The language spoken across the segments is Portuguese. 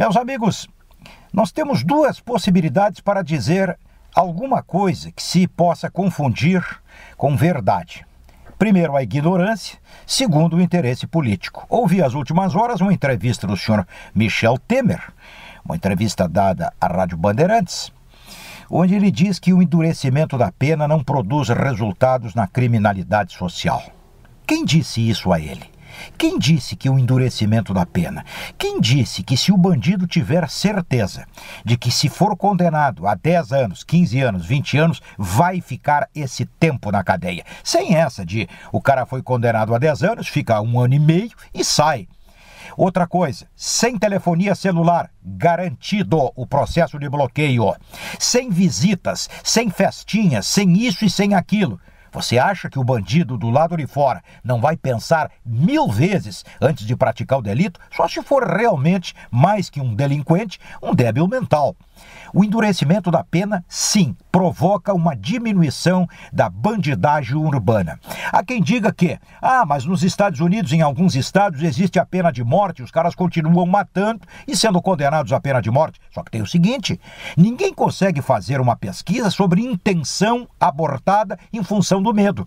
Meus amigos, nós temos duas possibilidades para dizer alguma coisa que se possa confundir com verdade. Primeiro, a ignorância. Segundo, o interesse político. Ouvi às últimas horas uma entrevista do senhor Michel Temer, uma entrevista dada à Rádio Bandeirantes, onde ele diz que o endurecimento da pena não produz resultados na criminalidade social. Quem disse isso a ele? Quem disse que o endurecimento da pena? Quem disse que se o bandido tiver certeza de que se for condenado a 10 anos, 15 anos, 20 anos, vai ficar esse tempo na cadeia? Sem essa de o cara foi condenado a 10 anos, fica um ano e meio e sai. Outra coisa, sem telefonia celular, garantido o processo de bloqueio. Sem visitas, sem festinhas, sem isso e sem aquilo. Você acha que o bandido do lado de fora não vai pensar mil vezes antes de praticar o delito? Só se for realmente mais que um delinquente, um débil mental. O endurecimento da pena, sim, provoca uma diminuição da bandidagem urbana. Há quem diga que, ah, mas nos Estados Unidos, em alguns estados, existe a pena de morte, os caras continuam matando e sendo condenados à pena de morte. Só que tem o seguinte: ninguém consegue fazer uma pesquisa sobre intenção abortada em função do medo.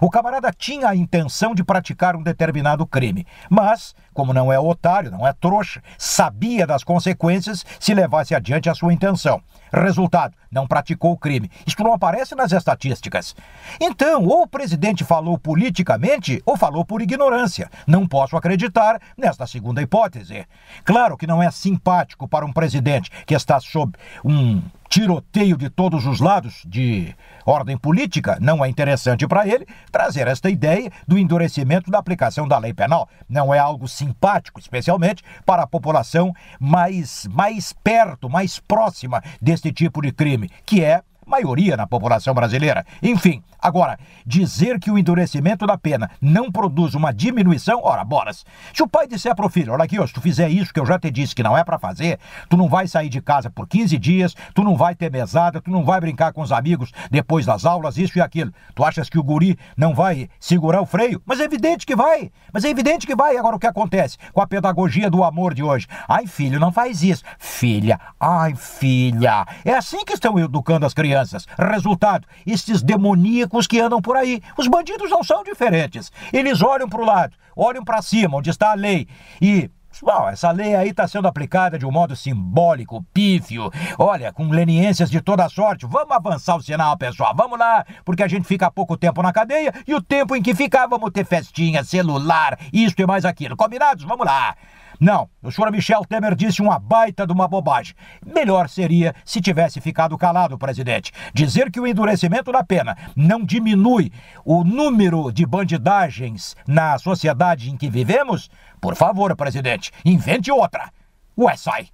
O camarada tinha a intenção de praticar um determinado crime, mas, como não é otário, não é trouxa, sabia das consequências se levasse adiante a sua intenção. Resultado: não praticou o crime. Isto não aparece nas estatísticas. Então, ou o presidente falou politicamente ou falou por ignorância. Não posso acreditar nesta segunda hipótese. Claro que não é simpático para um presidente que está sob um tiroteio de todos os lados de ordem política, não é interessante para ele trazer esta ideia do endurecimento da aplicação da lei penal. Não é algo simpático, especialmente para a população mais, mais perto, mais próxima deste tipo de crime, que é maioria na população brasileira. Enfim, agora, dizer que o endurecimento da pena não produz uma diminuição, ora, bolas. Se o pai disser pro filho, olha aqui, ó, se tu fizer isso que eu já te disse que não é para fazer, tu não vai sair de casa por 15 dias, tu não vai ter mesada, tu não vai brincar com os amigos depois das aulas, isso e aquilo. Tu achas que o guri não vai segurar o freio? Mas é evidente que vai. Mas é evidente que vai. Agora o que acontece com a pedagogia do amor de hoje? Ai, filho, não faz isso. Filha, ai, filha. É assim que estão educando as crianças crianças. Resultado: estes demoníacos que andam por aí. Os bandidos não são diferentes. Eles olham para o lado, olham para cima, onde está a lei, e Bom, essa lei aí está sendo aplicada de um modo simbólico, pífio, olha, com leniências de toda sorte. Vamos avançar o sinal, pessoal, vamos lá, porque a gente fica pouco tempo na cadeia e o tempo em que ficar, vamos ter festinha, celular, isto e mais aquilo. Combinados? Vamos lá. Não, o senhor Michel Temer disse uma baita de uma bobagem. Melhor seria se tivesse ficado calado, presidente. Dizer que o endurecimento da pena não diminui o número de bandidagens na sociedade em que vivemos? Por favor, presidente, invente outra. Ué, sai.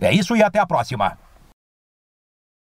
É isso e até a próxima.